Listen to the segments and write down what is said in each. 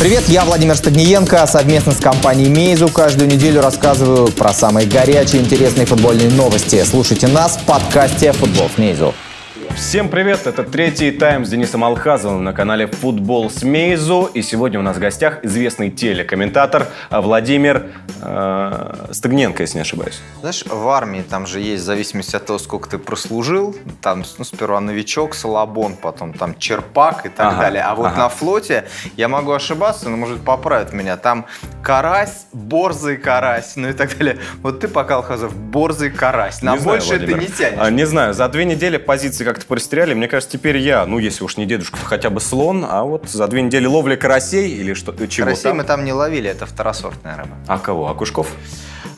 Привет, я Владимир Стагниенко. Совместно с компанией Мейзу каждую неделю рассказываю про самые горячие интересные футбольные новости. Слушайте нас в подкасте «Футбол с Мейзу». Всем привет, это третий тайм с Денисом Алхазовым на канале «Футбол с Мейзу». И сегодня у нас в гостях известный телекомментатор Владимир э, Стагненко, если не ошибаюсь. Знаешь, в армии там же есть, в зависимости от того, сколько ты прослужил, там ну, сперва новичок, салабон, потом там черпак и так Ага, далее. А вот ага. на флоте, я могу ошибаться, но может поправить меня, там карась, борзый карась, ну и так далее. Вот ты пока, Алхазов, борзый карась. На Не знаю, больше ты Владимир. не тянешь. А, не знаю, за две недели позиции как-то потеряли. Мне кажется, теперь я, ну если уж не дедушка, то хотя бы слон, а вот за две недели ловли карасей или что, чего Карасей там. мы там не ловили, это второсортная рыба. А кого? А Кушков?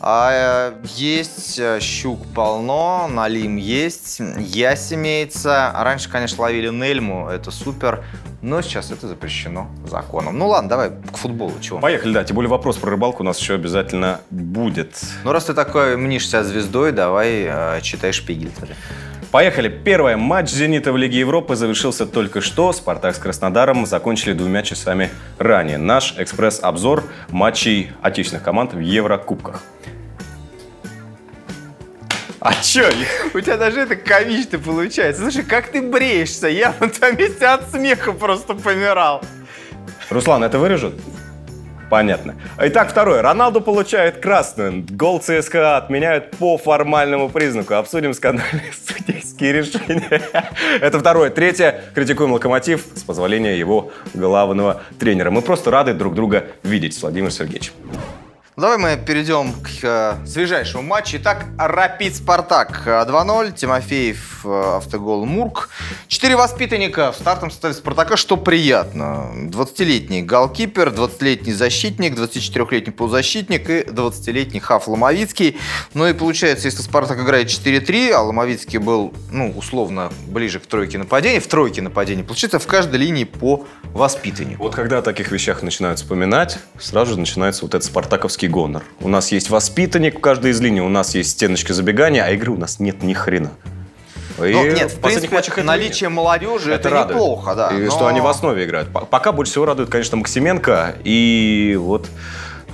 А, э, есть э, щук полно, налим есть, ясь имеется. Раньше, конечно, ловили нельму, это супер, но сейчас это запрещено законом. Ну ладно, давай к футболу, чего? Поехали, да. Тем более вопрос про рыбалку у нас еще обязательно будет. Ну раз ты такой мнишься звездой, давай э, читай шпигель тоже. Поехали. Первый матч «Зенита» в Лиге Европы завершился только что. «Спартак» с Краснодаром закончили двумя часами ранее. Наш экспресс-обзор матчей отечественных команд в Еврокубках. А чё? У тебя даже это комично получается. Слушай, как ты бреешься? Я на твоем месте от смеха просто помирал. Руслан, это вырежут? Понятно. Итак, второе. Роналду получает красную. Гол ЦСКА отменяют по формальному признаку. Обсудим скандальные судейские решения. Это второе. Третье. Критикуем Локомотив с позволения его главного тренера. Мы просто рады друг друга видеть, Владимир Сергеевич. Давай мы перейдем к э, свежайшему матчу. Итак, Рапид Спартак э, 2-0. Тимофеев, э, автогол Мурк. Четыре воспитанника в стартовом составе Спартака, что приятно. 20-летний голкипер, 20-летний защитник, 24-летний полузащитник и 20-летний Хаф Ломовицкий. Ну и получается, если Спартак играет 4-3, а Ломовицкий был, ну, условно, ближе к тройке нападений, в тройке нападений, получается в каждой линии по воспитаннику. Вот когда о таких вещах начинают вспоминать, сразу же начинается вот этот спартаковский гонор. У нас есть воспитанник в каждой из линий, у нас есть стеночка забегания, а игры у нас нет ни хрена. И Ну, нет, в последних принципе, матчах наличие молодежи это, радует. неплохо, да. И но- что они в основе играют. Пока больше всего радует, конечно, Максименко. И вот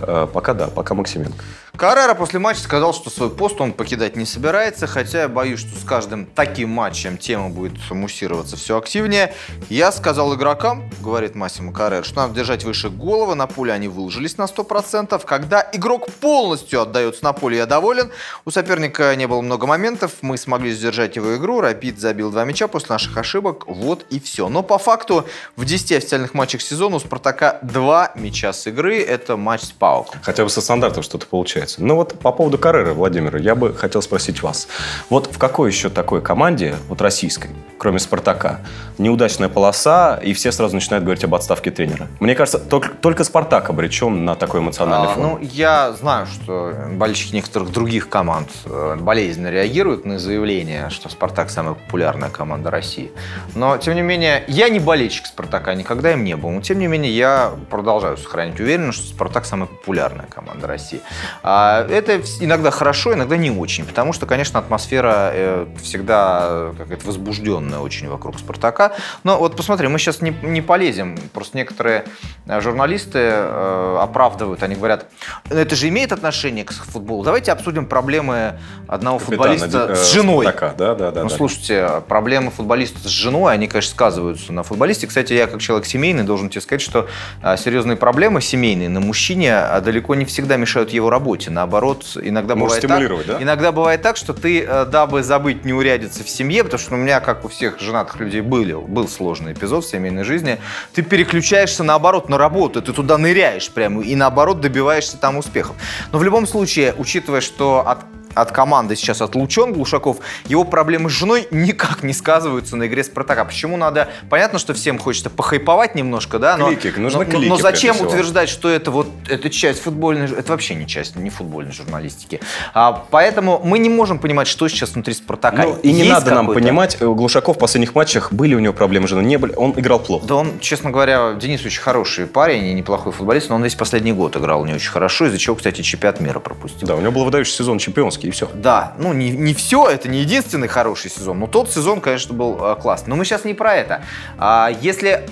э, пока да, пока Максименко. Каррера после матча сказал, что свой пост он покидать не собирается, хотя я боюсь, что с каждым таким матчем тема будет муссироваться все активнее. Я сказал игрокам, говорит Массимо Каррер, что надо держать выше головы, на поле они выложились на 100%. Когда игрок полностью отдается на поле, я доволен. У соперника не было много моментов, мы смогли сдержать его игру, Рапид забил два мяча после наших ошибок, вот и все. Но по факту в 10 официальных матчах сезона у Спартака два мяча с игры, это матч с Пауком. Хотя бы со стандартов что-то получается. Ну вот по поводу Каррера, Владимир, я бы хотел спросить вас. Вот в какой еще такой команде, вот российской, кроме Спартака, неудачная полоса, и все сразу начинают говорить об отставке тренера? Мне кажется, только, только Спартак обречен на такой эмоциональный А, фон. ну, я знаю, что болельщики некоторых других команд э, болезненно реагируют на заявление, что «Спартак» самая популярная команда России. Но, тем не менее, я не болельщик «Спартака», никогда им не был. Но, тем не менее, я продолжаю сохранить уверенность, что «Спартак» самая популярная команда России. А, это вс- иногда хорошо, иногда не очень, потому что, конечно, атмосфера э, всегда э, какая-то возбужденная очень вокруг «Спартака». Но вот посмотри, мы сейчас не, не полезем. Просто некоторые э, журналисты оправдывают, они говорят, «Ну, это же имеет отношение к футболу. Давайте обсудим проблемы одного Капитана, футболиста с женой. Спартака, да, да, да. Ну, да. слушайте, проблемы футболиста с женой, они, конечно, сказываются на футболисте. Кстати, я как человек семейный должен тебе сказать, что а, серьезные проблемы семейные на мужчине а, далеко не всегда мешают его работе. Наоборот, иногда Может бывает так, да? иногда бывает так, что ты, э, дабы забыть неурядицы в семье, потому что у меня, как у всех женатых людей, были, был сложный эпизод в семейной жизни, ты переключаешься наоборот на работу, ты туда ныряешь прямо и наоборот добиваешься там успехов. Но в любом случае, учитывая, что от от команды сейчас отлучен Глушаков, его проблемы с женой никак не сказываются на игре Спартака. Почему надо... Понятно, что всем хочется похайповать немножко, да? Но, Клики, нужны но, клики, но зачем утверждать, что это вот это часть футбольной... Это вообще не часть, не футбольной журналистики. А, поэтому мы не можем понимать, что сейчас внутри Спартака. Ну, и не Есть надо нам понимать, э, Глушаков в последних матчах были у него проблемы с женой, не были, он играл плохо. Да он, честно говоря, Денис очень хороший парень и неплохой футболист, но он весь последний год играл не очень хорошо, из-за чего, кстати, чемпионат мира пропустил. Да, у него был выдающий сезон чемпионский, и все. Да, ну не, не все, это не единственный хороший сезон, но тот сезон, конечно, был э, классный. Но мы сейчас не про это. А, если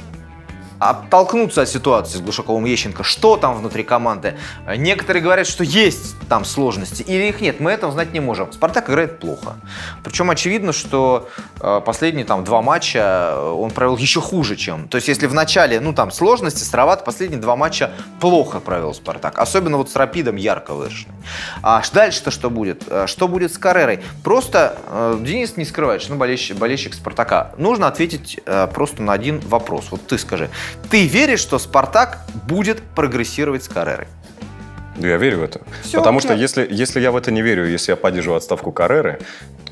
оттолкнуться от ситуации с Глушаковым Ещенко, что там внутри команды. Некоторые говорят, что есть там сложности, или их нет, мы этого знать не можем. Спартак играет плохо. Причем очевидно, что э, последние там два матча э, он провел еще хуже, чем. То есть если в начале, ну там сложности, сыроват, последние два матча плохо провел Спартак. Особенно вот с Рапидом ярко выраженный. А дальше-то что будет? Э, что будет с Каррерой? Просто Денис не скрывает, что ну, болельщик, болельщик Спартака. Нужно ответить просто на один вопрос. Вот ты скажи. Ты веришь, что Спартак будет прогрессировать с Каррерой? Да я верю в это. Всё, Потому что да. если, если я в это не верю, если я поддерживаю отставку Карреры,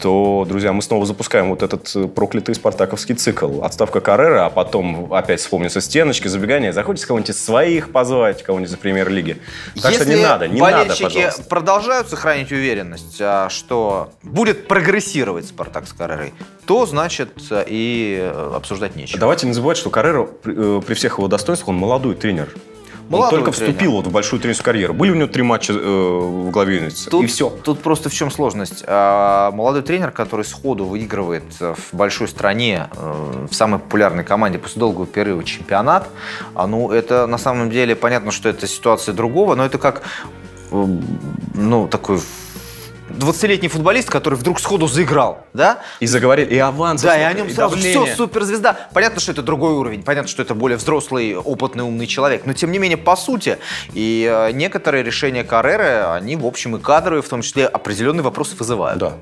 то, друзья, мы снова запускаем вот этот э, проклятый спартаковский цикл. Отставка Карреры, а потом опять вспомнятся стеночки, забегания. Захочется кого-нибудь из своих позвать, кого-нибудь из премьер-лиги. Так Если что не надо, не надо, пожалуйста. продолжают сохранить уверенность, а, что будет прогрессировать Спартак с Каррерой, то, значит, э, и э, обсуждать нечего. Давайте не забывать, что Каррера при всех его достоинствах, он молодой тренер. Молодой он только тренер. вступил вот в большую тренерскую карьеру. Были у него три матча э, в главе Юница. Тут, И все. Тут просто в чем сложность. А, Молодой тренер, который сходу выигрывает в большой стране, э, в самой популярной команде после долгого перерыва чемпионат, а, ну, это на самом деле понятно, что это ситуация другого, но это как, э, ну, такой 20-летний футболист, который вдруг сходу заиграл, да? И заговорили, и аванс. Да, и о нем сразу давление. все, суперзвезда. Понятно, что это другой уровень, понятно, что это более взрослый, опытный, умный человек, но тем не менее, по сути, и э, некоторые решения Карреры, они, в общем, и кадровые, в том числе, определенные вопросы вызывают. Да.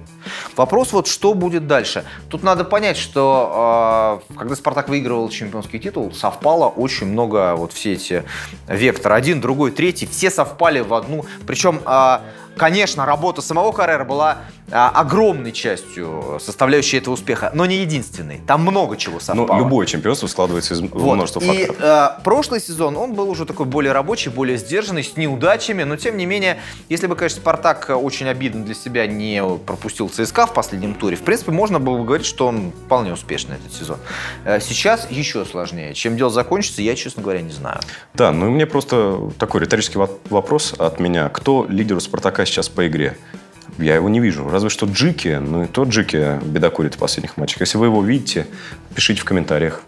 Вопрос вот, что будет дальше. Тут надо понять, что э, когда Спартак выигрывал чемпионский титул, совпало очень много, вот все эти вектор, один, другой, третий, все совпали в одну. Причем, э, конечно, работа самого Каррера была огромной частью составляющей этого успеха, но не единственной. Там много чего Ну, совпало. любое чемпионство складывается из Вот. множества И факторов. э, прошлый сезон, он был уже такой более рабочий, более сдержанный, с неудачами, но тем не менее, если бы, конечно, Спартак э, очень обидно для себя не пропустил ЦСКА в последнем туре, в принципе, можно было бы говорить, что он вполне успешный этот сезон. Э, Сейчас еще сложнее. Чем дело закончится, я, честно говоря, не знаю. Да, ну и мне просто такой риторический во- вопрос от меня. Кто лидер у Спартака сейчас по игре? Я его не вижу. Разве что Джики. Ну и тот Джики бедокурит в последних матчах. Если вы его видите, пишите в комментариях.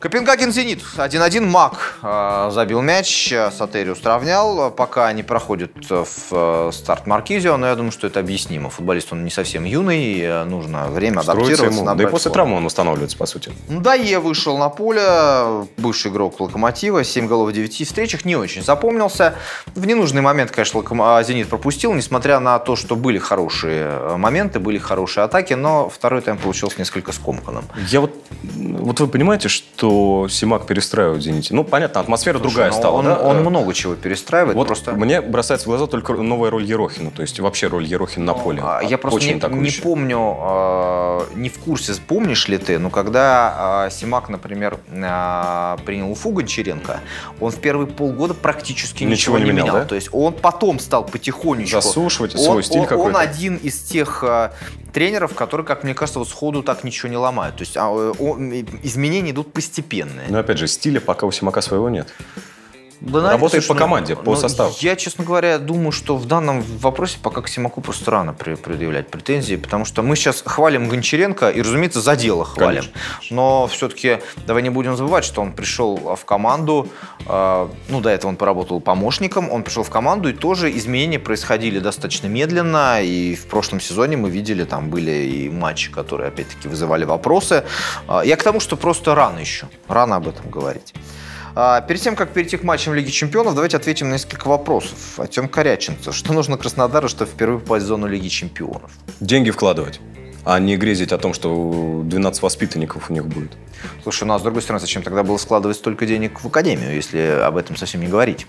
Копенгаген «Зенит». 1-1 Мак э, забил мяч, э, Сатериус сравнял. Пока не проходит э, в э, старт Маркизио, но я думаю, что это объяснимо. Футболист, он не совсем юный, э, нужно время Строится адаптироваться. ему. Да и после травмы он восстанавливается, по сути. Дае вышел на поле, бывший игрок Локомотива, 7 голов в 9 встречах, не очень запомнился. В ненужный момент, конечно, а, Зенит пропустил, несмотря на то, что были хорошие моменты, были хорошие атаки, но второй тайм получился несколько скомканным. Я вот... Вот вы понимаете, что Симак перестраивает «Зените»? Ну, понятно, атмосфера другая Слушай, ну, стала, он, да? он Э, много чего перестраивает, Вот просто... мне бросается в глаза только новая роль Ерохина, то есть вообще роль Ерохина на поле. А, Я просто Очень не, не помню, э, не в курсе, помнишь ли ты, но когда э, Симак, например, э, принял Уфу Гончаренко, он в первые полгода практически ничего, Ничего не не менял, менял. да? То есть он потом стал потихонечку... Засушивать он, свой стиль он- какой-то. Он один из тех э, тренеров, которые, как мне кажется, вот сходу так ничего не ломают. То есть а, он- изменения идут постепенные. Но опять же, стиля пока у Симака своего нет. Наверное, Работает по команде, по составу. Я, честно говоря, думаю, что в данном вопросе пока к Симаку просто рано предъявлять претензии, потому что мы сейчас хвалим Гончаренко и, разумеется, за дело хвалим. Конечно. Но все-таки давай не будем забывать, что он пришел в команду, э, ну, до этого он поработал помощником, он пришел в команду, и тоже изменения происходили достаточно медленно, и в прошлом сезоне мы видели, там были и матчи, которые, опять-таки, вызывали вопросы. Э, Я к тому, что просто рано еще, рано об этом говорить. А, Перед тем, как перейти к матчам Лиги Чемпионов, давайте ответим на несколько вопросов. Артем Коряченцев. Что нужно Краснодару, чтобы впервые попасть в зону Лиги Чемпионов? Деньги вкладывать, а не грезить о том, что 12 воспитанников у них будет. Слушай, ну а с другой стороны, зачем тогда было складывать столько денег в Академию, если об этом совсем не говорить?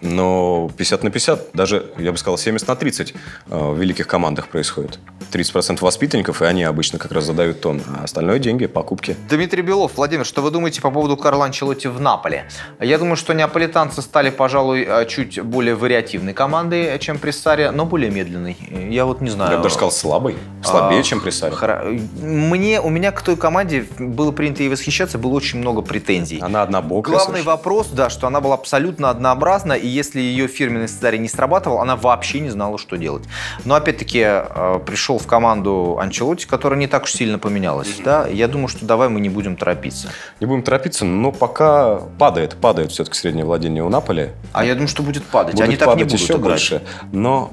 Но 50 на 50, даже, я бы сказал, 70 на 30 э, в великих командах происходит. 30% воспитанников, и они обычно как раз задают тон. А остальное деньги, покупки. Дмитрий Белов, Владимир, что вы думаете по поводу Карла Анчелотти в Наполе? Я думаю, что неаполитанцы стали, пожалуй, э, чуть более вариативной командой, чем при Саре, но более медленной. Я вот не знаю. Я бы даже сказал, слабый. Слабее, А, чем при Саре. хоро- Мне, у меня к той команде было принято и восхищаться, было очень много претензий. Она однобокая. Главный совершенно. вопрос, да, что она была абсолютно однообразна, и и если ее фирменный сценарий не срабатывал, она вообще не знала, что делать. Но опять-таки э, пришел в команду Анчелотти, которая не так уж сильно поменялась. Да? Я думаю, что давай мы не будем торопиться. Не будем торопиться, но пока падает, падает все-таки среднее владение у Наполи. А я думаю, что будет падать. Будут Они так не падать будут еще играть. больше. Но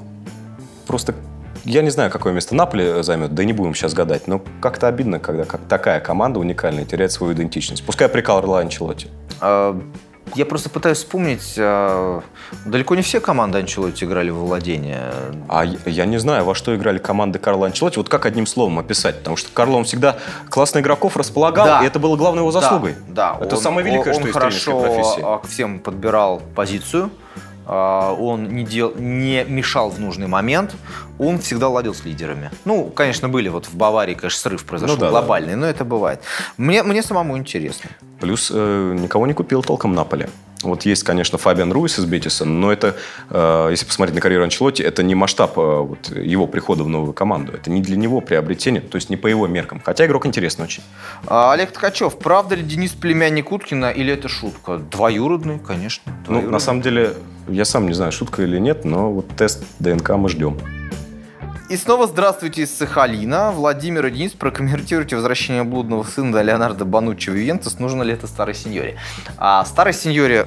просто я не знаю, какое место Наполи займет, да и не будем сейчас гадать, но как-то обидно, когда как такая команда уникальная теряет свою идентичность. Пускай при Карло Анчелотти. Я просто пытаюсь вспомнить, а, далеко не все команды Анчелотти играли в владение. А я- я не знаю, во что играли команды Карла Анчелотти. Вот как одним словом описать? Потому что Карло, он всегда классно игроков располагал, Да. и это было главной его заслугой. Да, да. Это Он- самое великое, он что есть в тренерской хорошо профессии. а, всем подбирал позицию. А, Он не, дел, не мешал в нужный момент, он всегда ладил с лидерами. Ну, конечно, были вот в Баварии, конечно, срыв произошел Ну да, да. глобальный, но это бывает. Мне, мне самому интересно. Плюс э, никого не купил толком Наполе. Вот есть, конечно, Фабиан Руис из Бетиса, но это, э, если посмотреть на карьеру Анчелотти, это не масштаб э, вот, его прихода в новую команду. Это не для него приобретение, то есть не по его меркам. Хотя игрок интересный очень. А, Олег Ткачев, правда ли Денис племянник Уткина или это шутка? Двоюродный, конечно. Ну, на двоюродный. самом деле, я сам не знаю, шутка или нет, но вот тест ДНК мы ждем. И снова здравствуйте из Сахалина. Владимир и Денис, прокомментируйте возвращение блудного сына Леонардо Бануччи в Ювентус. Нужно ли это старой сеньоре? А старой сеньоре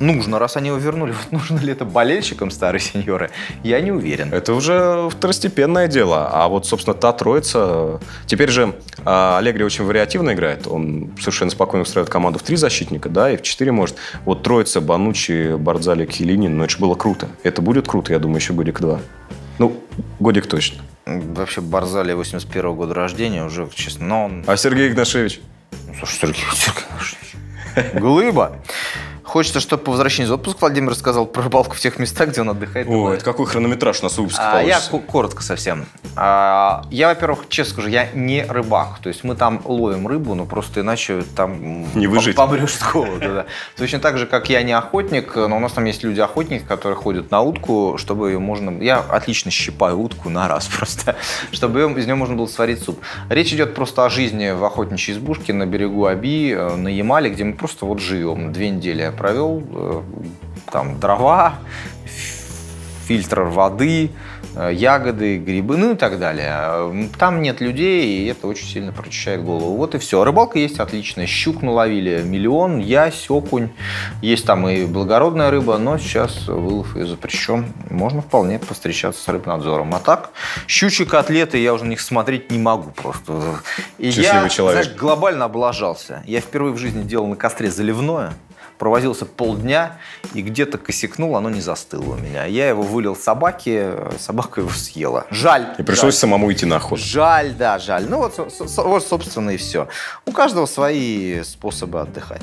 нужно, раз они его вернули. Вот нужно ли это болельщикам старой сеньоры? Я не уверен. Это уже второстепенное дело. А вот, собственно, та троица... Теперь же а, Аллегри очень вариативно играет. Он совершенно спокойно устраивает команду в три защитника, да, и в четыре может. Вот троица, Банучи, Бардзали, Килинин, ну это же было круто. Это будет круто, я думаю, еще годик два. Ну, годик точно. Вообще Барзали 81 года рождения уже, честно, но он... А Сергей Игнашевич? Ну, слушай, Сергей, Сергей Иванович, Глыба. Хочется, чтобы по возвращении из отпуска Владимир рассказал про рыбалку в тех местах, где он отдыхает. О, это какой хронометраж у нас выпуск А, я коротко совсем. А, я, во-первых, честно скажу, я не рыбак. То есть мы там ловим рыбу, но просто иначе там Не выжить. помрешь с голоду. да. Точно так же, как я не охотник, но у нас там есть люди-охотники, которые ходят на утку, чтобы ее можно... Я отлично щипаю утку на раз просто, чтобы из нее можно было сварить суп. Речь идет просто о жизни в охотничьей избушке на берегу Аби, э, на Ямале, где мы просто вот живем. Две недели провел, э, там дрова, фильтр воды, э, ягоды, грибы, ну и так далее. Там нет людей, и это очень сильно прочищает голову. Вот и все. Рыбалка есть отличная. Щук наловили миллион, ясь, окунь. Есть там и благородная рыба, но сейчас вылов ее запрещен. Можно вполне повстречаться с рыбнадзором. А так, щучьи котлеты я уже на них смотреть не могу просто. И Счастливый я, человек. знаешь, глобально облажался. Я впервые в жизни делал на костре заливное, провозился полдня и где-то косякнул, оно не застыло у меня. Я его вылил собаке, собака его съела. Жаль. И пришлось жаль. самому идти на охоту. Жаль, да, жаль. Ну вот, вот, собственно, и все. У каждого свои способы отдыхать.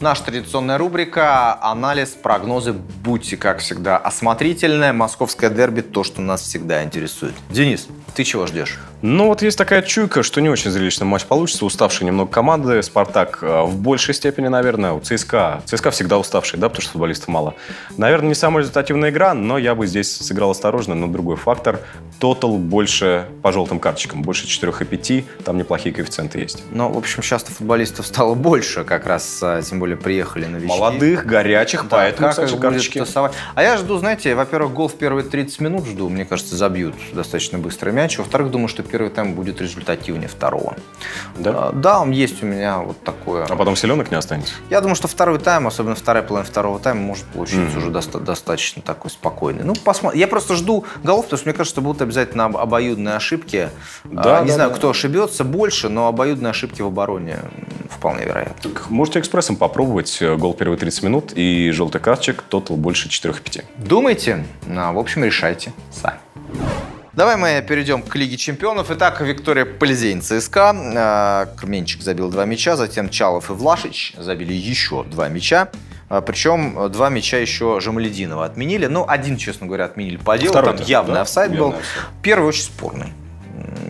Наша традиционная рубрика «Анализ, прогнозы». Будьте, как всегда, осмотрительны. Московское дерби – то, что нас всегда интересует. Денис, ты чего ждешь? Ну, вот есть такая чуйка, что не очень зрелищный матч получится. Уставшие немного команды. Спартак э, в большей степени, наверное. У ЦСКА. ЦСКА всегда уставший, да, потому что футболистов мало. Наверное, не самая результативная игра, но я бы здесь сыграл осторожно, но другой фактор. Тотал больше по желтым карточкам. Больше 4,5. Там неплохие коэффициенты есть. Ну, в общем, сейчас-то футболистов стало больше, как раз, а, тем более, приехали новички. Молодых, горячих, Да, поэтому, как кстати, карточки. тасовать. А я жду, знаете, во-первых, гол в первые 30 минут жду. Мне кажется, забьют достаточно быстро мяч. Во-вторых, думаю, что первый тайм будет результативнее второго. Да? А, Да, он есть у меня вот такое. А потом селенок не останется. Я думаю, что второй тайм, особенно вторая половина второго тайма, может получиться Мгм. уже доста- достаточно такой спокойный. Ну, посмотрим. Я просто жду голов, потому что мне кажется, что будут обязательно об- обоюдные ошибки. Да, А, не да, знаю, да. кто ошибется больше, но обоюдные ошибки в обороне вполне вероятно. Так можете экспрессом попробовать э, гол первые 30 минут и желтый карточек, тотал больше 4,5. Думайте, ну, в общем, решайте сами. Давай мы перейдем к Лиге Чемпионов. Итак, Виктория Полизейн ЦСКА. Э, Кременчик забил два мяча, затем Чалов и Влашич забили еще два мяча. А, Причем два мяча еще Жамалединова отменили. Ну, один, честно говоря, отменили по делу. Второй, Там явный да? офсайд был. Офсайд. Первый очень спорный.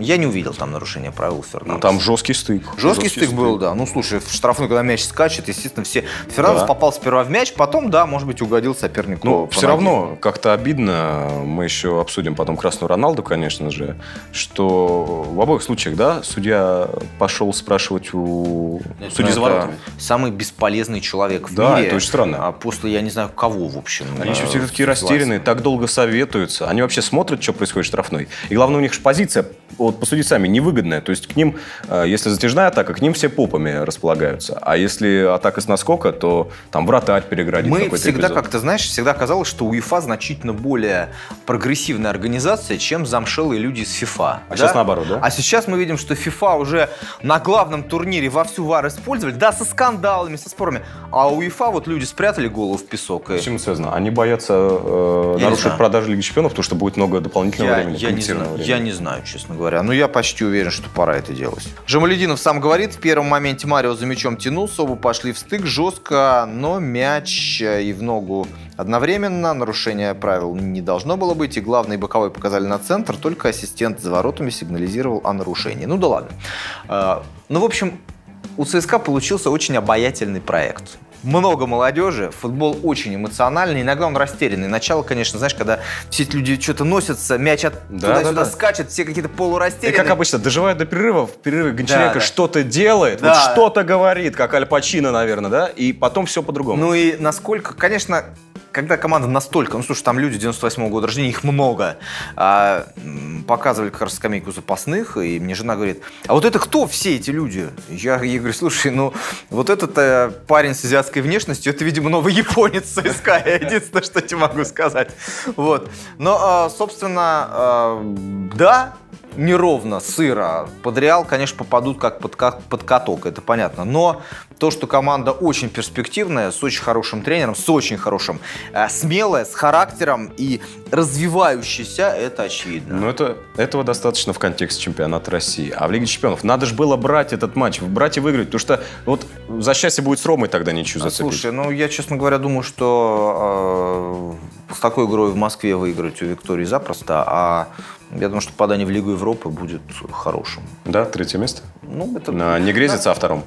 Я не увидел там нарушения правил Фернандеса. Ну, там жесткий стык. Жесткий, стык был, да. Ну, слушай, в штрафной, когда мяч скачет, естественно, все... Фернандес Да. попал сперва в мяч, потом, да, может быть, угодил сопернику. Ну, все ноге. равно как-то обидно. Мы еще обсудим потом Красную Роналду, конечно же, что в обоих случаях, да, судья пошел спрашивать у Ну, судьи за это воротами. Самый бесполезный человек в Да, мире. это очень странно. А после, я не знаю, кого, в общем. Они еще э, все такие растерянные, так долго советуются. Они вообще смотрят, что происходит в штрафной. И главное, у них же позиция, вот посудить сами, невыгодная. То есть к ним, э, если затяжная атака, к ним все попами располагаются. А если атака с наскока, то там вратарь переградит Мы всегда, эпизод. как ты знаешь, всегда казалось, что УЕФА значительно более прогрессивная организация, чем замшелые люди из ФИФА. А сейчас наоборот, да? А сейчас мы видим, что ФИФА уже на главном турнире вовсю ВАР использовали, да, со скандалами, со спорами. А у УЕФА вот люди спрятали голову в песок. и- это связано? Они боятся э, нарушить продажи Лиги Чемпионов, потому что будет много дополнительного Я, времени, я не знаю, времени. я не знаю, честно говоря. Но я почти уверен, что пора это делать. Жамалединов сам говорит, в первом моменте Марио за мячом тянулся, оба пошли в стык жестко, но мяч э, и в ногу одновременно. Нарушения правил не должно было быть. И главный боковой показали на центр, только ассистент за воротами сигнализировал о нарушении. Ну да ладно. Э, Ну, в общем, у ЦСКА получился очень обаятельный проект. Много молодежи, футбол очень эмоциональный, иногда он растерянный. Начало, конечно, знаешь, когда все эти люди что-то носятся, мяч от Да, туда-сюда да, да. скачет, все какие-то И полурастерянные. как обычно, доживают до перерыва, в перерыве Гончаренко Да, да. что-то делает, Да. вот что-то говорит, как Аль Пачино, наверное, да, и потом все по-другому. Ну и насколько, конечно, когда команда настолько, ну слушай, там люди 98 года рождения, их много, а, показывали как раз скамейку запасных, и мне жена говорит, а вот это кто все эти люди? Я ей говорю, слушай, ну вот этот э, парень с азиатской внешностью, это, видимо, новый японец ЦСКА, я единственное, что тебе могу сказать. Вот. Но, а, собственно, а, да, неровно, сыро. Под Реал, конечно, попадут как под, как под каток, это понятно. Но то, что команда очень перспективная, с очень хорошим тренером, с очень хорошим, э, смелая, с характером и развивающаяся, это очевидно. Но это, этого достаточно в контексте чемпионата России. А в Лиге Чемпионов надо же было брать этот матч, брать и выиграть, потому что вот за счастье будет с Ромой тогда ничью А, зацепить. Слушай, ну я, честно говоря, думаю, что э, с такой игрой в Москве выиграть у Виктории запросто, а я думаю, что попадание в Лигу Европы будет хорошим. Да, третье место. Ну, это На- Не грезится, а втором.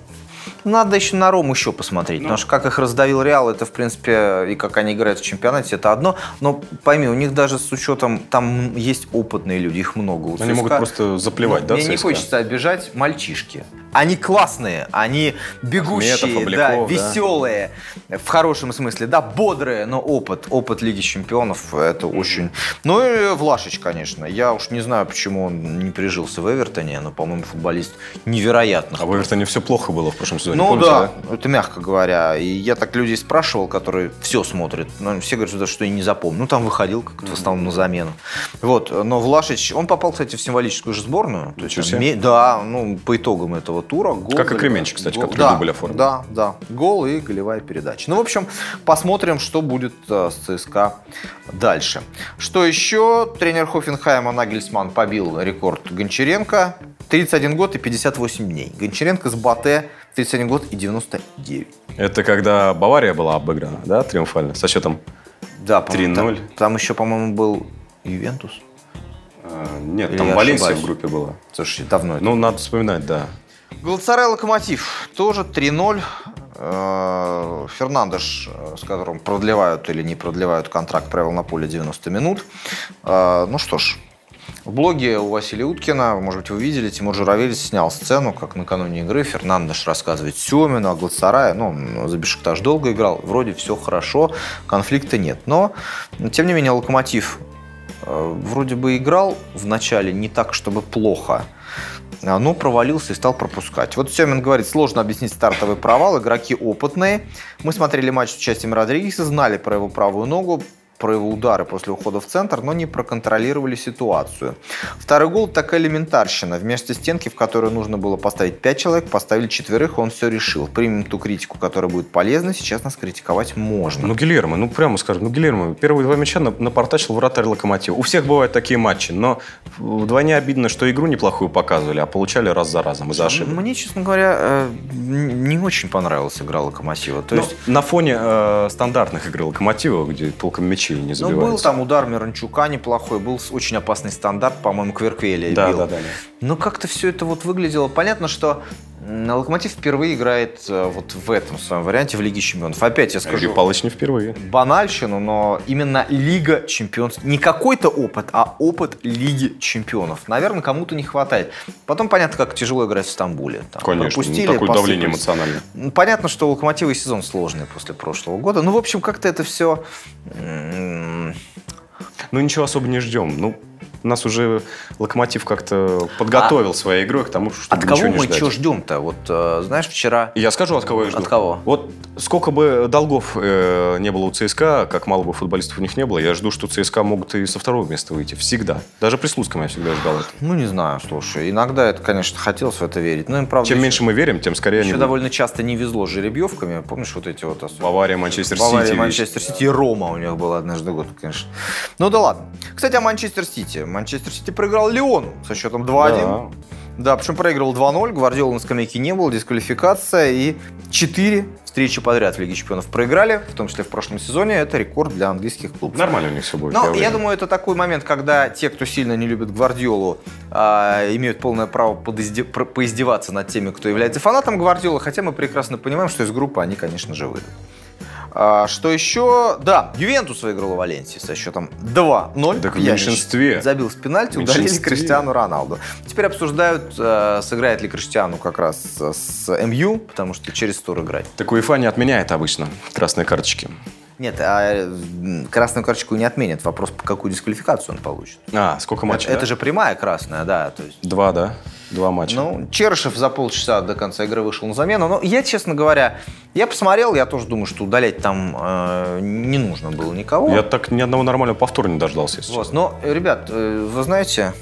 Надо еще на Рому еще посмотреть, потому что как их раздавил Реал, это, в принципе, и как они играют в чемпионате, это одно. Но пойми, у них даже с учетом, там есть опытные люди, их много. У Они ЦСКА могут просто заплевать, да, Мне не ЦСКА? хочется обижать мальчишки. Они классные, они бегущие, Ахметов, да, Обляков, да. веселые, в хорошем смысле, да, бодрые, но опыт, опыт Лиги Чемпионов, это очень... Ну и Влашич, конечно. Я уж не знаю, почему он не прижился в Эвертоне, но, по-моему, футболист невероятно А в Эвертоне все плохо было в прошлом сезоне, ну помните, да, это мягко говоря. И я так людей спрашивал, которые все смотрят. Но все говорят, что, я не запомнил. Ну, там выходил как-то в основном на замену. Вот. Но Влашич, он попал, кстати, в символическую же сборную. То есть, он да, ну, по итогам этого тура. Гол, Как и Кременчик, кстати, гол- который да, дубль оформил. Да, да. Гол и голевая передача. Ну, в общем, посмотрим, что будет э, с ЦСКА дальше. Что еще? Тренер Хофенхайма Нагельсман побил рекорд Гончаренко. 31 год и 58 дней. Гончаренко с Батэ 31 год и 99. Это когда Бавария была обыграна, да, триумфально, со счетом Да, по-моему, 3:0. Там, там еще, по-моему, был Ювентус. э, Нет, Или там Валенсия в группе была. Слушай, давно это. Ну, надо вспоминать, да. Галатасарай Локомотив тоже 3-0. Э, Фернандеш, э, с которым продлевают или не продлевают контракт, провел на поле 90 минут. Э, Ну что ж, в блоге у Василия Уткина, может быть, вы видели, Тимур Журавель снял сцену, как накануне игры Фернандеш рассказывает Семину о Галатасарае. Ну, за Бешикташ долго играл, вроде все хорошо, конфликта нет. Но, тем не менее, Локомотив вроде бы играл в начале не так, чтобы плохо, а, но провалился и стал пропускать. Вот Семин говорит, сложно объяснить стартовый провал, игроки опытные. Мы смотрели матч с участием Родригеса, знали про его правую ногу, про его удары после ухода в центр, но не проконтролировали ситуацию. Второй гол такая элементарщина. Вместо стенки, в которую нужно было поставить 5 человек, поставили четверых, он все решил. Примем ту критику, которая будет полезна, сейчас нас критиковать можно. Ну, Гильермо, ну, прямо скажем, ну, Гильермо, первые два мяча на- напортачил вратарь Локомотива. У всех бывают такие матчи, но вдвойне обидно, что игру неплохую показывали, а получали раз за разом из-за ошибок. Мне, честно говоря, э, не очень понравилась игра Локомотива. То есть на фоне э, стандартных игр Локомотива, где толком мячей не Ну, забиваются. был там удар Миранчука неплохой, был очень опасный стандарт, по-моему, Кверквелия Да, бил. да, да, да. Но как-то все это вот выглядело. Понятно, что Локомотив впервые играет э, вот в этом своем варианте в Лиге Чемпионов. Опять я скажу... Юрий Павлович не впервые. Банальщину, но именно Лига Чемпионов. Не какой-то опыт, а опыт Лиги Чемпионов. Наверное, кому-то не хватает. Потом понятно, как тяжело играть в Стамбуле. Там Конечно, пропустили, ну, такое посыпались. давление эмоциональное. Понятно, что у Локомотива сезон сложный после прошлого года. Ну, в общем, как-то это все... Ну, ничего особо не ждем. Ну, нас уже Локомотив как-то подготовил а своей игрой к тому, что От кого мы что ждем-то? Вот, э, знаешь, вчера... Я скажу, от кого я жду. От кого? Вот сколько бы долгов э, не было у ЦСКА, как мало бы футболистов у них не было, я жду, что ЦСКА могут и со второго места выйти. Всегда. Даже при Слуцком я всегда ждал это. Ну, не знаю, слушай. Иногда это, конечно, хотелось в это верить. Но им, правда, Чем еще, меньше мы верим, тем скорее еще они... довольно часто не везло с жеребьевками. Помнишь вот эти вот... Бавария, Манчестер Сити. Бавария, Манчестер Сити и Рома у них было однажды год, конечно. Ну да ладно. Кстати, о Манчестер Сити. Манчестер Сити проиграл Лиону со счетом 2-1. Да. да, причем проигрывал 2-0, Гвардиола на скамейке не было, дисквалификация и 4 встречи подряд в Лиге Чемпионов проиграли, в том числе в прошлом сезоне. Это рекорд для английских клубов. Нормально у них все будет. Но я, я думаю, это такой момент, когда те, кто сильно не любит Гвардиолу, э, имеют полное право подизде... поиздеваться над теми, кто является фанатом Гвардиолы, хотя мы прекрасно понимаем, что из группы они, конечно же, выйдут. А, что еще? Да, Ювентус выиграл у Валенсии со счетом 2-0. Так в меньшинстве. Забил с пенальти, удалили Криштиану Роналду. Теперь обсуждают, э, сыграет ли Криштиану как раз с МЮ, потому что через тур играть. Так УЕФА не отменяет обычно красные карточки. Нет, а красную карточку не отменят. Вопрос, какую дисквалификацию он получит. А, сколько матчей, Это, да? это же прямая красная, да. То есть... Два, да? Два матча. Ну, Черышев за полчаса до конца игры вышел на замену. Но я, честно говоря, я посмотрел, я тоже думаю, что удалять там э, не нужно было никого. Я так ни одного нормального повтора не дождался, если вот. Но, ребят, э, вы знаете,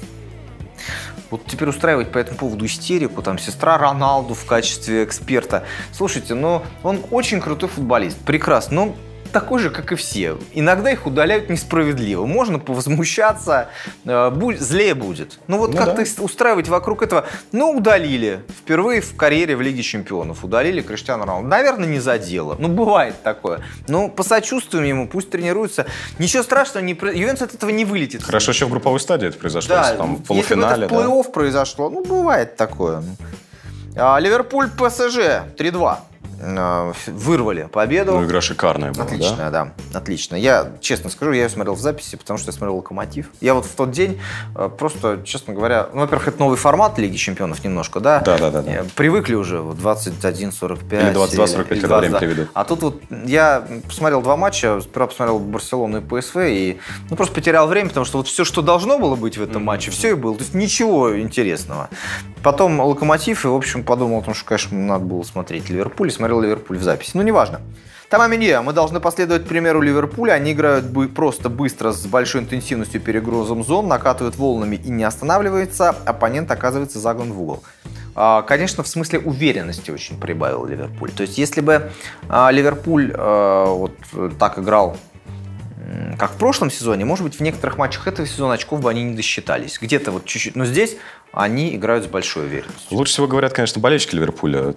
вот теперь устраивать по этому поводу истерику, там, сестра Роналду в качестве эксперта. Слушайте, ну, он очень крутой футболист, прекрасно, но такой же, как и все. Иногда их удаляют несправедливо. Можно повозмущаться, э, будь, злее будет. Ну вот ну, как-то да. устраивать вокруг этого. Ну, удалили. Впервые в карьере в Лиге Чемпионов удалили Криштиану Роналду. Наверное, не за дело. Ну, бывает такое. Ну, посочувствуем ему, пусть тренируется. Ничего страшного, не... Ювентус от этого не вылетит. Хорошо, еще в групповой стадии это произошло. Да, там, в полуфинале. Если бы это в плей-офф да. произошло, ну, бывает такое. А, Ливерпуль ПСЖ 3-2. Э, вырвали победу. Ну, игра шикарная была, Отличная, да? да. Отлично. Я, честно скажу, я ее смотрел в записи, потому что я смотрел «Локомотив». Я вот в тот день э, просто, честно говоря, ну, во-первых, это новый формат Лиги Чемпионов немножко, да? Да, да, да. да. Э, привыкли уже, вот 21-45. Или 22-45, когда время приведут. А тут вот я посмотрел два матча, сперва посмотрел Барселону и ПСВ, и ну, просто потерял время, потому что вот все, что должно было быть в этом mm-hmm. матче, все и было. То есть ничего интересного. Потом «Локомотив», и, в общем, подумал о том, что, конечно, надо было смотреть Ливерпуль, и смотрел смотрел Ливерпуль в записи. Ну, неважно. Там Аминья, мы должны последовать примеру Ливерпуля. Они играют просто быстро, с большой интенсивностью перегрузом зон, накатывают волнами и не останавливается. Оппонент оказывается загнан в угол. А, конечно, в смысле уверенности очень прибавил Ливерпуль. То есть, если бы а, Ливерпуль а, вот так играл как в прошлом сезоне, может быть, в некоторых матчах этого сезона очков бы они не досчитались. Где-то вот чуть-чуть. Но здесь они играют с большой уверенностью. Лучше всего говорят, конечно, болельщики Ливерпуля.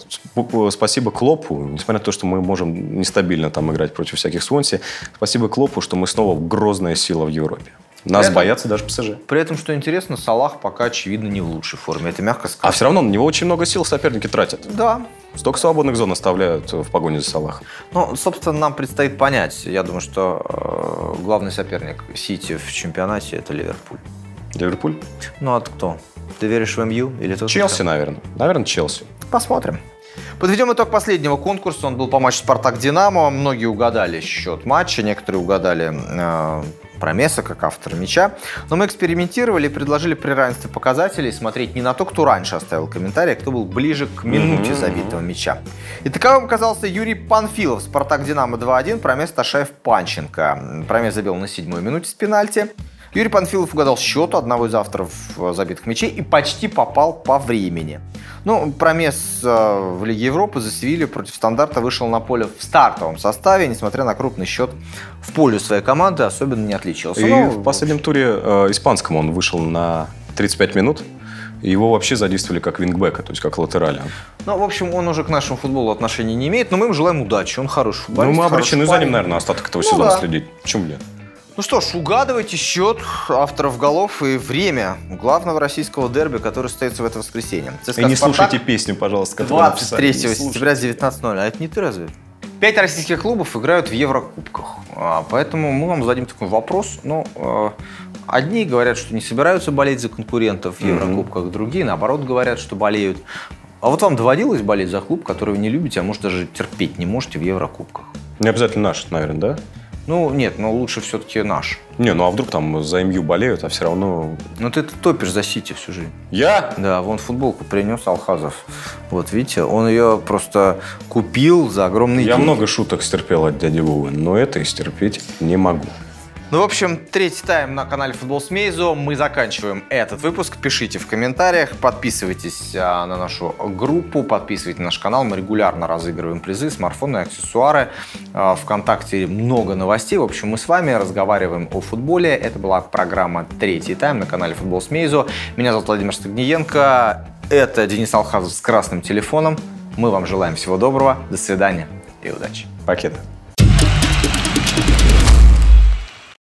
Спасибо Клопу, несмотря на то, что мы можем нестабильно там играть против всяких Свонси, спасибо Клопу, что мы снова грозная сила в Европе. Нас этом, боятся даже ПСЖ. При этом, что интересно, Салах пока, очевидно, не в лучшей форме. Это мягко сказать. А все равно на него очень много сил соперники тратят. Да. Столько свободных зон оставляют в погоне за Салахом. Ну, собственно, нам предстоит понять. Я думаю, что э, главный соперник Сити в чемпионате – это Ливерпуль. Ливерпуль? Ну, а кто? Ты веришь в МЮ или тот? Челси, наверное. Наверное, Челси. Посмотрим. Подведем итог последнего конкурса. Он был по матчу «Спартак-Динамо». Многие угадали счет матча, некоторые угадали э, Промеса как автор мяча. Но мы экспериментировали и предложили при равенстве показателей смотреть не на то, кто раньше оставил комментарий, а кто был ближе к минуте забитого мяча. И таковым оказался Юрий Панфилов, Спартак Динамо 2-1, Промес Ташаев Панченко. Промес забил на седьмой минуте с пенальти. Юрий Панфилов угадал счет одного из авторов э, забитых мячей и почти попал по времени. Ну, Промес э, в Лиге Европы за Севилью против стандарта вышел на поле в стартовом составе, несмотря на крупный счет в поле своей команды, особенно не отличился. И ну, в последнем туре э, испанском он вышел на 35 минут. Его вообще задействовали как вингбека, то есть как латераля. Ну, в общем, он уже к нашему футболу отношения не имеет, но мы ему желаем удачи. Он хороший футболист. Ну, мы обречены за ним, наверное, остаток этого ну, сезона да. следить. Почему нет? Ну что ж, угадывайте счет авторов голов и время главного российского дерби, который состоится в это воскресенье. ЦСКА и не «Спартак» слушайте песню, пожалуйста, которую 23 сентября 19.00. А это не ты разве? Пять российских клубов играют в Еврокубках. А, поэтому мы вам зададим такой вопрос. Ну, э, одни говорят, что не собираются болеть за конкурентов в Еврокубках, другие, наоборот, говорят, что болеют. А вот вам доводилось болеть за клуб, который вы не любите, а может даже терпеть не можете в Еврокубках? Не обязательно наш, наверное, да? Ну, нет, но лучше все-таки наш. Не, ну а вдруг там за МЮ болеют, а все равно... Ну ты топишь за Сити всю жизнь. Я? Да, вон футболку принес Алхазов. Вот, видите, он ее просто купил за огромные Я деньги. много шуток стерпел от дяди Вовы, но это истерпеть не могу. Ну, в общем, третий тайм на канале Футбол с Мейзо. Мы заканчиваем этот выпуск. Пишите в комментариях, подписывайтесь а, на нашу группу, подписывайтесь на наш канал. Мы регулярно разыгрываем призы, смартфоны, аксессуары. А, Вконтакте много новостей. В общем, мы с вами разговариваем о футболе. Это была программа «Третий тайм» на канале Футбол с Мейзо. Меня зовут Владимир Стагниенко. Это Денис Алхазов с красным телефоном. Мы вам желаем всего доброго. До свидания и удачи. Покеда.